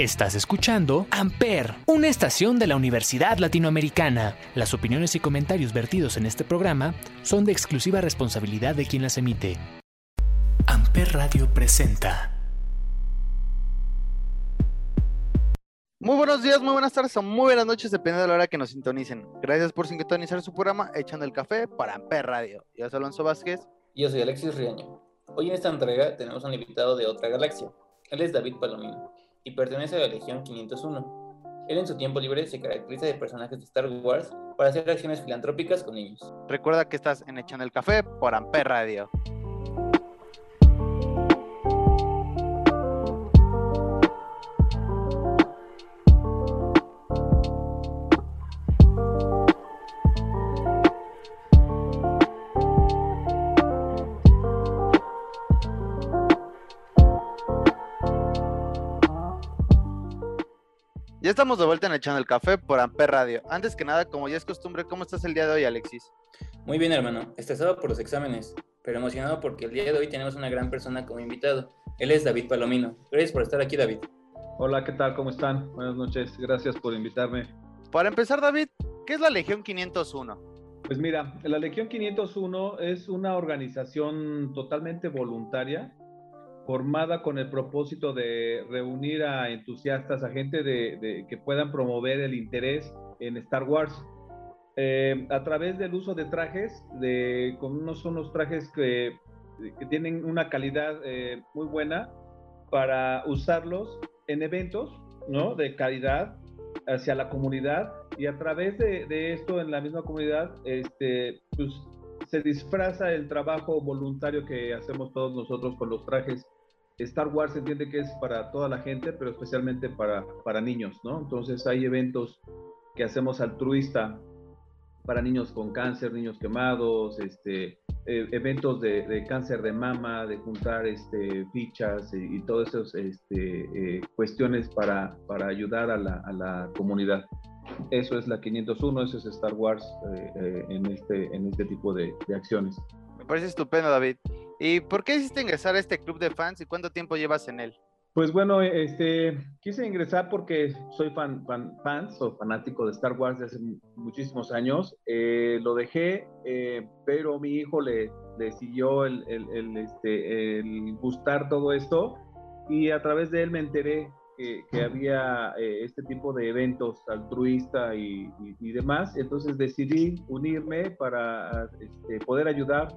Estás escuchando Amper, una estación de la Universidad Latinoamericana. Las opiniones y comentarios vertidos en este programa son de exclusiva responsabilidad de quien las emite. Amper Radio presenta. Muy buenos días, muy buenas tardes o muy buenas noches, dependiendo de la hora que nos sintonicen. Gracias por sintonizar su programa Echando el Café para Amper Radio. Yo soy Alonso Vázquez. Yo soy Alexis Riaño. Hoy en esta entrega tenemos un invitado de otra galaxia. Él es David Palomino y pertenece a la Legión 501. Él en su tiempo libre se caracteriza de personajes de Star Wars para hacer acciones filantrópicas con niños. Recuerda que estás en Echando el Café por Amper Radio. Ya estamos de vuelta en Echando el Café por Amper Radio. Antes que nada, como ya es costumbre, ¿cómo estás el día de hoy, Alexis? Muy bien, hermano. Estresado por los exámenes, pero emocionado porque el día de hoy tenemos una gran persona como invitado. Él es David Palomino. Gracias por estar aquí, David. Hola, ¿qué tal? ¿Cómo están? Buenas noches. Gracias por invitarme. Para empezar, David, ¿qué es la Legión 501? Pues mira, la Legión 501 es una organización totalmente voluntaria formada con el propósito de reunir a entusiastas, a gente de, que puedan promover el interés en Star Wars. Eh, a través del uso de trajes, de, con unos, unos trajes que, que tienen una calidad eh, muy buena para usarlos en eventos ¿no? de calidad hacia la comunidad y a través de, de esto en la misma comunidad este, pues, se disfraza el trabajo voluntario que hacemos todos nosotros con los trajes Star Wars se entiende que es para toda la gente, pero especialmente para, para niños, ¿no? Entonces hay eventos que hacemos altruista para niños con cáncer, niños quemados, este, eh, eventos de, cáncer de mama, de juntar este, fichas y, todas esas este, eh, cuestiones para, para ayudar a la, a la, comunidad. Eso es la 501, eso es Star Wars eh, en, este, en este tipo de, de acciones. Me parece estupendo, David. ¿Y por qué hiciste ingresar a este club de fans y cuánto tiempo llevas en él? Pues bueno, este, quise ingresar porque soy fan, fan fans o fanático de Star Wars desde hace muchísimos años. Eh, lo dejé, eh, pero mi hijo le, le siguió el, el, este, el, gustar todo esto y a través de él me enteré que, que había eh, este tipo de eventos altruista y, y, demás. Entonces decidí unirme para este, poder ayudar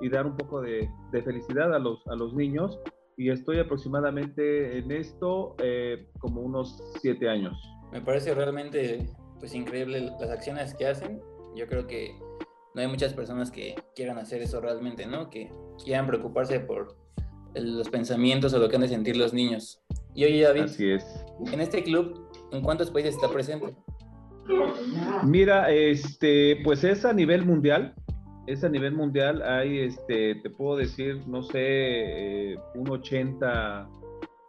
y dar un poco de, felicidad a los, a los niños. Y estoy aproximadamente en esto eh, como unos siete años. Me parece realmente pues increíble las acciones que hacen. Yo creo que no hay muchas personas que quieran hacer eso realmente, ¿no? Que quieran preocuparse por los pensamientos o lo que han de sentir los niños. Y oye, David, Así es. en este club, ¿en cuántos países está presente? Mira, este, pues es a nivel mundial es a nivel mundial, hay, este, te puedo decir, no sé, eh, un 80,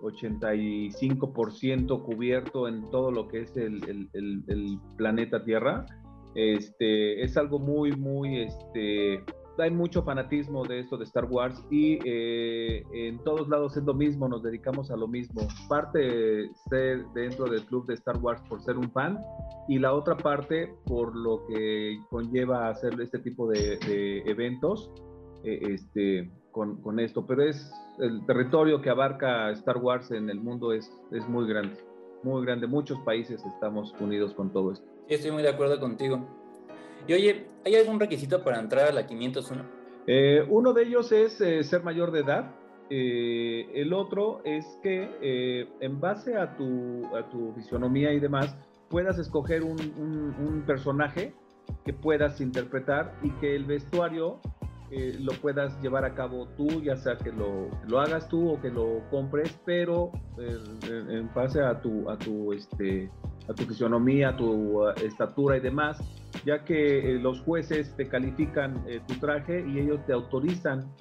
85% cubierto en todo lo que es el, el, el, planeta Tierra. Este, es algo muy, muy, este, hay mucho fanatismo de esto de Star Wars y eh, en todos lados es lo mismo, nos dedicamos a lo mismo. Parte ser dentro del club de Star Wars por ser un fan y la otra parte por lo que conlleva hacer este tipo de, eventos eh, este, con, esto. Pero es el territorio que abarca Star Wars en el mundo es, es muy grande, muy grande. Muchos países estamos unidos con todo esto. Estoy muy de acuerdo contigo. Y oye, ¿hay algún requisito para entrar a la 501? Eh, uno de ellos es eh, ser mayor de edad. Eh, el otro es que en base a tu, a tu fisionomía y demás, puedas escoger un, un, personaje que puedas interpretar y que el vestuario lo puedas llevar a cabo tú, ya sea que lo, lo hagas tú o que lo compres, pero en base a tu, a tu, este, a tu fisionomía, a tu estatura y demás, ya que eh, los jueces te califican eh, tu traje y ellos te autorizan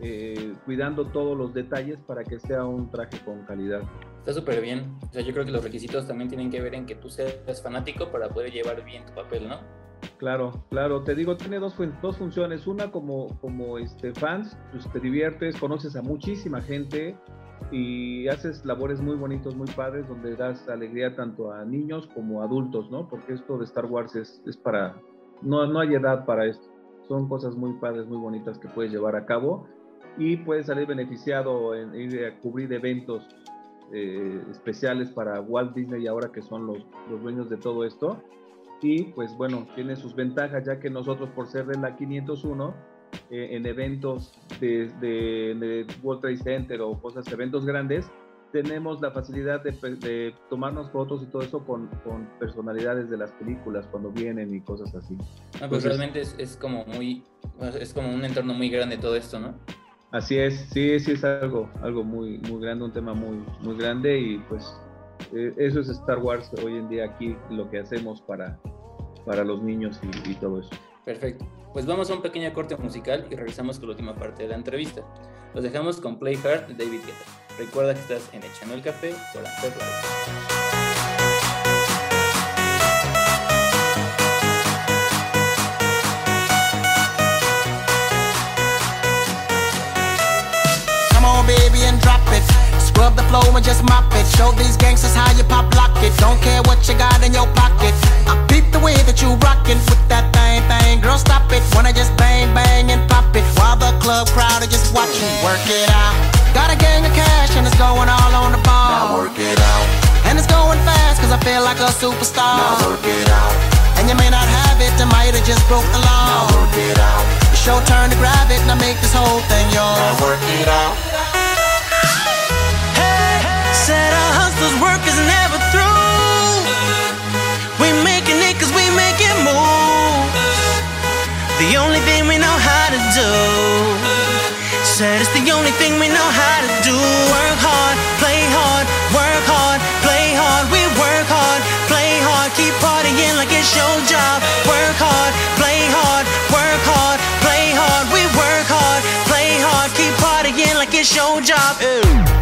eh, cuidando todos los detalles para que sea un traje con calidad. Está súper bien. O sea, yo creo que los requisitos también tienen que ver en que tú seas fanático para poder llevar bien tu papel, ¿no? Claro, claro. Te digo, tiene dos, funciones. Una como, como este, fans, pues te diviertes, conoces a muchísima gente, y haces labores muy bonitos, muy padres, donde das alegría tanto a niños como a adultos, ¿no? Porque esto de Star Wars es, es para, no, no hay edad para esto. Son cosas muy padres, muy bonitas que puedes llevar a cabo y puedes salir beneficiado en ir a cubrir eventos eh, especiales para Walt Disney ahora que son los, los dueños de todo esto. Y pues bueno, tiene sus ventajas ya que nosotros por ser de la 501 eh, en eventos de, de, World Trade Center o cosas, eventos grandes, tenemos la facilidad de, tomarnos fotos y todo eso con, con, personalidades de las películas cuando vienen y cosas así. pues realmente es, es, como muy, es como un entorno muy grande todo esto, ¿no? Así es, sí, sí es algo, algo muy, muy grande, un tema muy, muy grande y pues eh, eso es Star Wars hoy en día aquí, lo que hacemos para, para los niños y, y todo eso. Perfecto. Pues vamos a un pequeño corte musical y regresamos con la última parte de la entrevista. Los dejamos con Play Hard de David Guetta. Recuerda que estás en Echando el Café por Amper Come on, baby, and drop it. Scrub the flow and just mop it. Show these gangsters superstar. Now work it out. And you may not have it, I might have just broke the law. Now work it out. It's your turn to grab it and I make this whole thing yours. Now work it out. Hey, Said our hustlers' work is never through. We making it cause we making moves. The only thing we know how to do. Said it's the only thing we know how to do. Work hard, play hard, work hard. Keep partying like it's your job. Work hard, play hard, work hard, play hard. We work hard, play hard, keep partying like it's your job. Ew.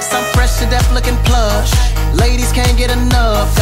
Some fresh to death looking plush. Ladies can't get enough.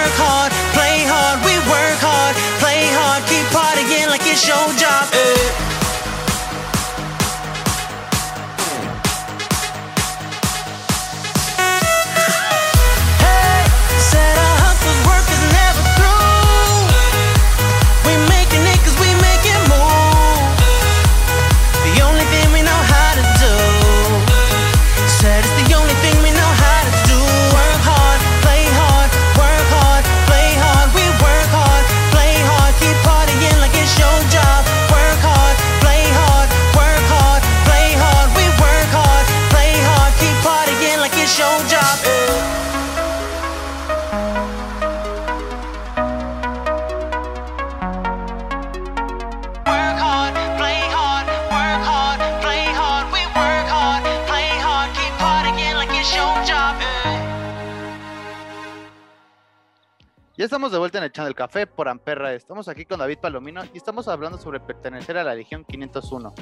Ya estamos de vuelta en Echando el Café por Amperra. Estamos aquí con David Palomino y estamos hablando sobre pertenecer a la Legión 501.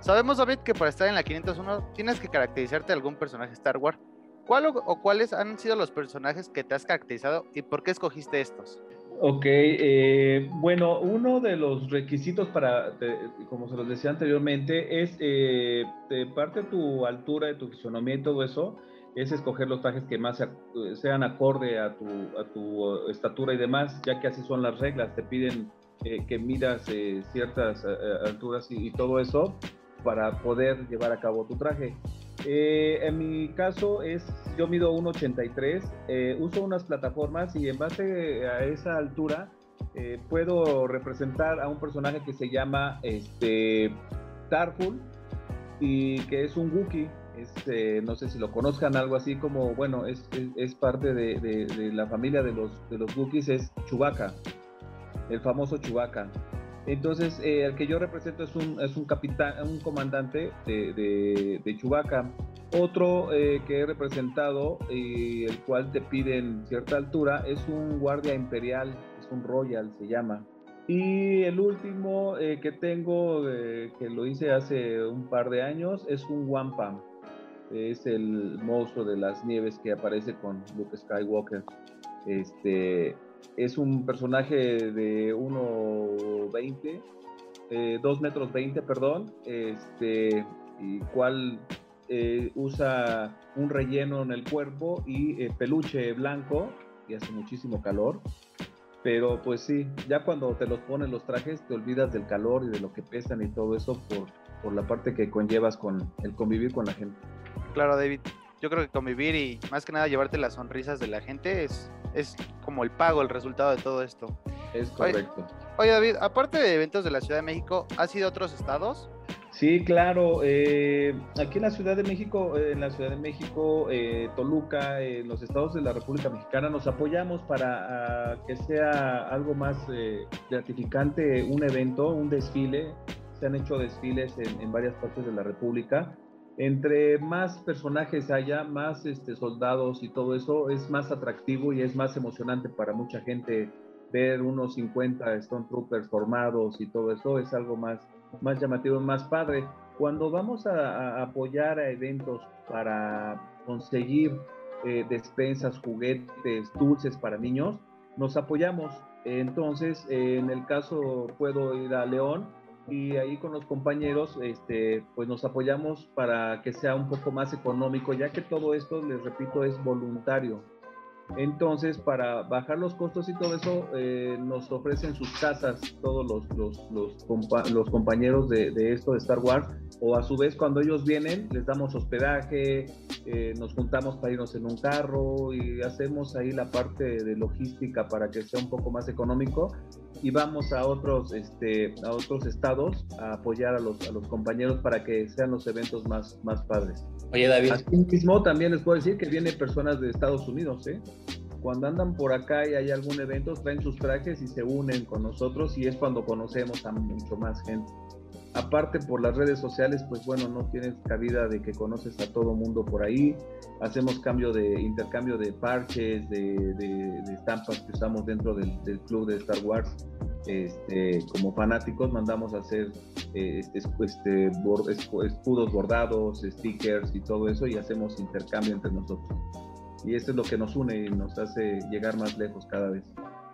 Sabemos, David, que para estar en la 501 tienes que caracterizarte de algún personaje Star Wars. ¿Cuál o, cuáles han sido los personajes que te has caracterizado y por qué escogiste estos? Ok, eh, bueno, uno de los requisitos para, como se los decía anteriormente, es eh, de parte de tu altura, de tu fisonomía y eso, es escoger los trajes que más sean acorde a tu, a tu estatura y demás, ya que así son las reglas, te piden eh, que midas eh, ciertas alturas y, todo eso para poder llevar a cabo tu traje. en mi caso es, yo mido 1,83, uso unas plataformas y en base a esa altura puedo representar a un personaje que se llama este, Tarful y que es un Wookiee. Este, no sé si lo conozcan, algo así como, bueno, es, es, parte de, de, la familia de los, de los Wookiees, es Chewbacca, el famoso Chewbacca. Entonces, eh, el que yo represento es un, es un capitán, un comandante de, de, de. Otro eh, que he representado, y el cual te piden cierta altura, es un guardia imperial, es un royal, se llama. Y el último eh, que tengo, que lo hice hace un par de años, es un Wampa. Es el monstruo de las nieves que aparece con Luke Skywalker. Este, es un personaje de 1,20, eh, 2 metros 20, perdón, este, y cual eh, usa un relleno en el cuerpo y peluche blanco, y hace muchísimo calor. Pero pues sí, ya cuando te los pones los trajes te olvidas del calor y de lo que pesan y todo eso por, por la parte que conllevas con el convivir con la gente. Claro, David. Yo creo que convivir y más que nada llevarte las sonrisas de la gente es, es como el pago, el resultado de todo esto. Es correcto. oye David, aparte de eventos de la Ciudad de México, ¿has ido a otros estados? Sí, claro. Eh, aquí en la Ciudad de México, eh, en la Ciudad de México, eh, Toluca, en los estados de la República Mexicana, nos apoyamos para ah, que sea algo más gratificante un evento, un desfile. Se han hecho desfiles en, varias partes de la República. Entre más personajes haya, más este, soldados y todo eso, es más atractivo y es más emocionante para mucha gente ver unos 50 Stone Troopers formados y todo eso. Es algo más más llamativo, más padre. Cuando vamos a, apoyar a eventos para conseguir eh, despensas, juguetes, dulces para niños, nos apoyamos. Entonces, en el caso puedo ir a León y ahí con los compañeros, este, pues nos apoyamos para que sea un poco más económico, ya que todo esto, les repito, es voluntario. Entonces, para bajar los costos y todo eso, eh, nos ofrecen sus casas todos los, los, los, compañeros de, de, esto de Star Wars. O a su vez, cuando ellos vienen, les damos hospedaje, eh, nos juntamos para irnos en un carro y hacemos ahí la parte de logística para que sea un poco más económico. Y vamos a otros, este, a otros estados a apoyar a los, a los compañeros para que sean los eventos más, más padres. Oye, David. Así mismo también les puedo decir que vienen personas de Estados Unidos, ¿eh? Cuando andan por acá y hay algún evento, traen sus trajes y se unen con nosotros y es cuando conocemos a mucho más gente. Aparte por las redes sociales, pues bueno, no tienes cabida de que conoces a todo mundo por ahí. Hacemos cambio de intercambio de parches, de, estampas que usamos dentro del, club de Star Wars. Este, como fanáticos mandamos a hacer eh, este, este escudos bordados, stickers y todo eso y hacemos intercambio entre nosotros. Y eso es lo que nos une y nos hace llegar más lejos cada vez.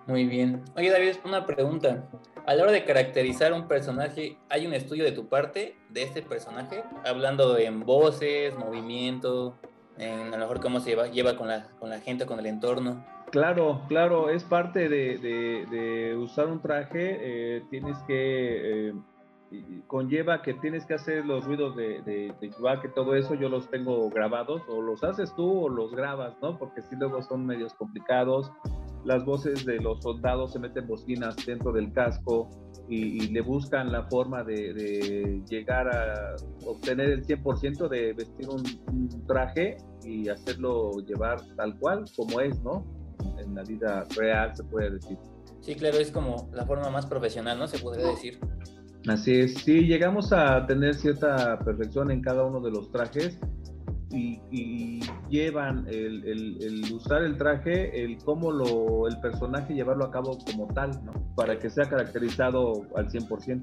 Muy bien. Oye, David, una pregunta. A la hora de caracterizar un personaje, ¿hay un estudio de tu parte de este personaje? Hablando en voces, movimiento, en a lo mejor cómo se lleva, lleva con, la, con la gente, con el entorno. Claro, claro, es parte de, de, usar un traje. Eh, tienes que. Eh, conlleva que tienes que hacer los ruidos de, de, de todo eso, yo los tengo grabados, o los haces tú o los grabas, ¿no? Porque si luego son medios complicados las voces de los soldados se meten bocinas dentro del casco y, le buscan la forma de, llegar a obtener el 100% de vestir un, traje y hacerlo llevar tal cual como es, ¿no? En la vida real se puede decir. Sí, claro, es como la forma más profesional, ¿no? Se podría decir. Así es, sí, llegamos a tener cierta perfección en cada uno de los trajes y, llevan el, usar el traje, el cómo lo, el personaje llevarlo a cabo como tal, ¿no? Para que sea caracterizado al 100%.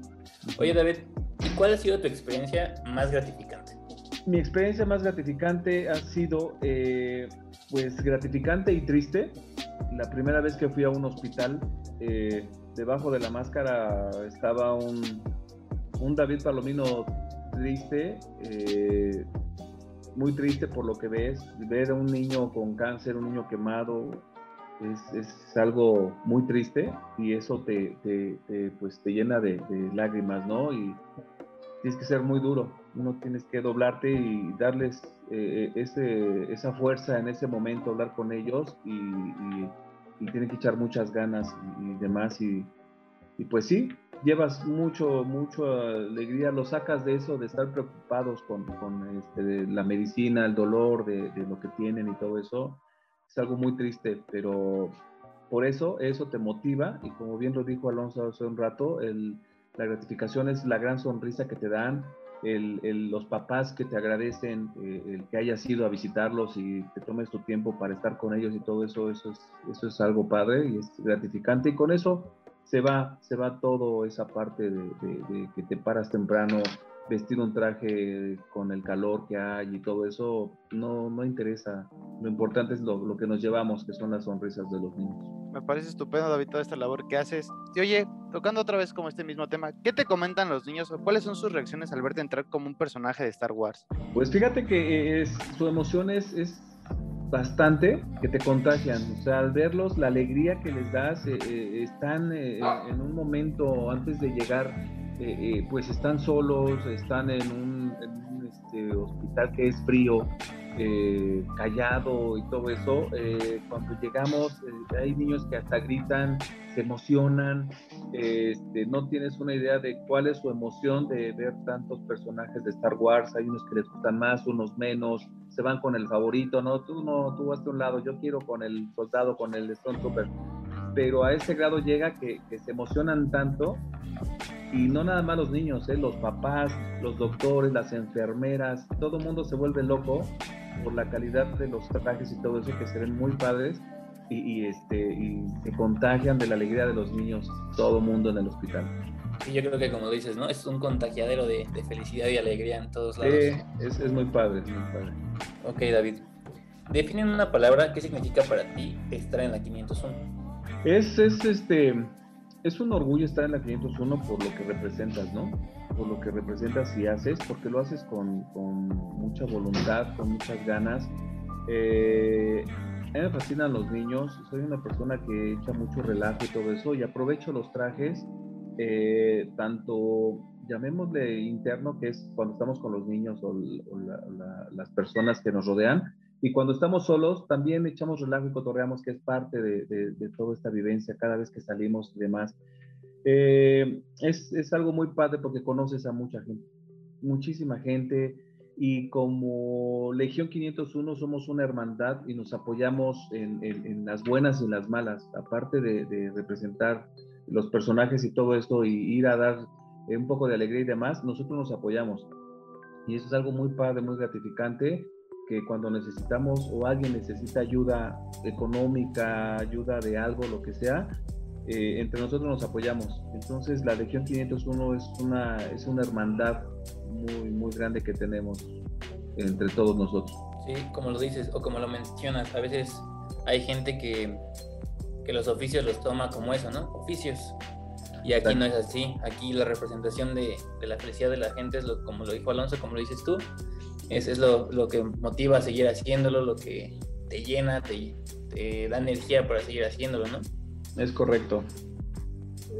Oye, David, cuál ha sido tu experiencia más gratificante? Mi experiencia más gratificante ha sido, eh, pues, gratificante y triste. La primera vez que fui a un hospital, eh, debajo de la máscara estaba un, un David Palomino triste, eh, muy triste por lo que ves, ver a un niño con cáncer, un niño quemado, es, algo muy triste y eso te, pues te llena de, lágrimas, ¿no? Y tienes que ser muy duro, uno tienes que doblarte y darles eh, ese, esa fuerza en ese momento, hablar con ellos y, y, tienen que echar muchas ganas y, demás y, pues sí, llevas mucho, mucho alegría, lo sacas de eso, de estar preocupados con, con este, la medicina, el dolor de, lo que tienen y todo eso es algo muy triste, pero por eso eso te motiva y como bien lo dijo Alonso hace un rato, la gratificación es la gran sonrisa que te dan, los papás que te agradecen eh, el que hayas ido a visitarlos y te tomes tu tiempo para estar con ellos y todo eso, eso es, eso es algo padre y es gratificante y con eso se va, se va todo esa parte de que te paras temprano, vestir un traje con el calor que hay y todo eso no, no interesa. Lo importante es lo, lo, que nos llevamos, que son las sonrisas de los niños. Me parece estupendo, David, toda esta labor que haces. Y oye, tocando otra vez como este mismo tema, ¿qué te comentan los niños o cuáles son sus reacciones al verte entrar como un personaje de Star Wars? Pues fíjate que es, su emoción es, es bastante que te contagian. O sea, al verlos, la alegría que les das, eh, eh, están eh, en un momento antes de llegar pues están solos, están en un, este, hospital que es frío, eh, callado y todo eso. cuando llegamos, hay niños que hasta gritan, se emocionan. Este, no tienes una idea de cuál es su emoción de ver tantos personajes de Star Wars. Hay unos que les gustan más, unos menos. Se van con el favorito, no, tú no, tú vas de un lado, yo quiero con el soldado, con el Stormtrooper. Pero a ese grado llega que, que se emocionan tanto y no nada más los niños, ¿eh? los papás, los doctores, las enfermeras, todo el mundo se vuelve loco por la calidad de los trajes y todo eso que se ven muy padres y, este, y se contagian de la alegría de los niños, todo mundo en el hospital. Y yo creo que como dices, ¿no? Es un contagiadero de, felicidad y alegría en todos lados. Sí, es, es, muy padre, es muy padre. Ok, David. Define en una palabra qué significa para ti estar en la 501. Es, es este es un orgullo estar en la 501 por lo que representas, ¿no? Por lo que representas y haces, porque lo haces con, mucha voluntad, con muchas ganas. Eh, a mí me fascinan los niños, soy una persona que echa mucho relajo y todo eso, y aprovecho los trajes, eh, tanto llamémosle interno, que es cuando estamos con los niños o, las personas que nos rodean, y cuando estamos solos, también echamos relajo y cotorreamos, que es parte de, de, toda esta vivencia cada vez que salimos y demás. Eh, es, es, algo muy padre porque conoces a mucha gente, muchísima gente. Y como Legión 501 somos una hermandad y nos apoyamos en, en, las buenas y en las malas, aparte de, de, representar los personajes y todo esto y ir a dar un poco de alegría y demás, nosotros nos apoyamos. Y eso es algo muy padre, muy gratificante que cuando necesitamos o alguien necesita ayuda económica, ayuda de algo, lo que sea, eh, entre nosotros nos apoyamos. Entonces la Legión 501 es una, es una hermandad muy, muy grande que tenemos entre todos nosotros. Sí, como lo dices o como lo mencionas, a veces hay gente que, que los oficios los toma como eso, ¿no? Oficios. Y aquí no es así. Aquí la representación de, de, la felicidad de la gente es lo, como lo dijo Alonso, como lo dices tú, es, es lo, lo, que motiva a seguir haciéndolo, lo que te llena, te, te, da energía para seguir haciéndolo, ¿no? Es correcto.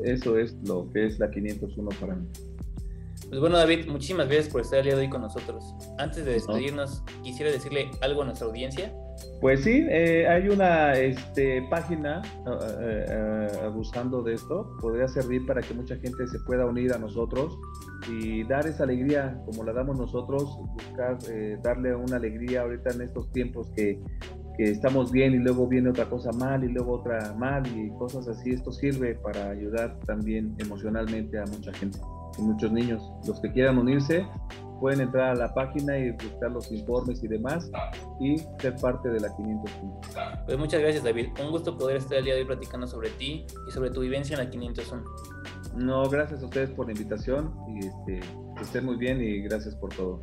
Eso es lo que es la 501 para mí. Pues bueno, David, muchísimas gracias por estar el día de hoy con nosotros. Antes de despedirnos, quisiera decirle algo a nuestra audiencia. Pues sí, eh, hay una este, página uh, abusando de esto. Podría servir para que mucha gente se pueda unir a nosotros y dar esa alegría como la damos nosotros, buscar eh, darle una alegría ahorita en estos tiempos que, que, estamos bien y luego viene otra cosa mal y luego otra mal y cosas así. Esto sirve para ayudar también emocionalmente a mucha gente y muchos niños. Los que quieran unirse pueden entrar a la página y buscar los informes y demás y ser parte de la 501. Pues muchas gracias David, un gusto poder estar el día de hoy platicando sobre ti y sobre tu vivencia en la 501. No, gracias a ustedes por la invitación y este, que estén muy bien y gracias por todo.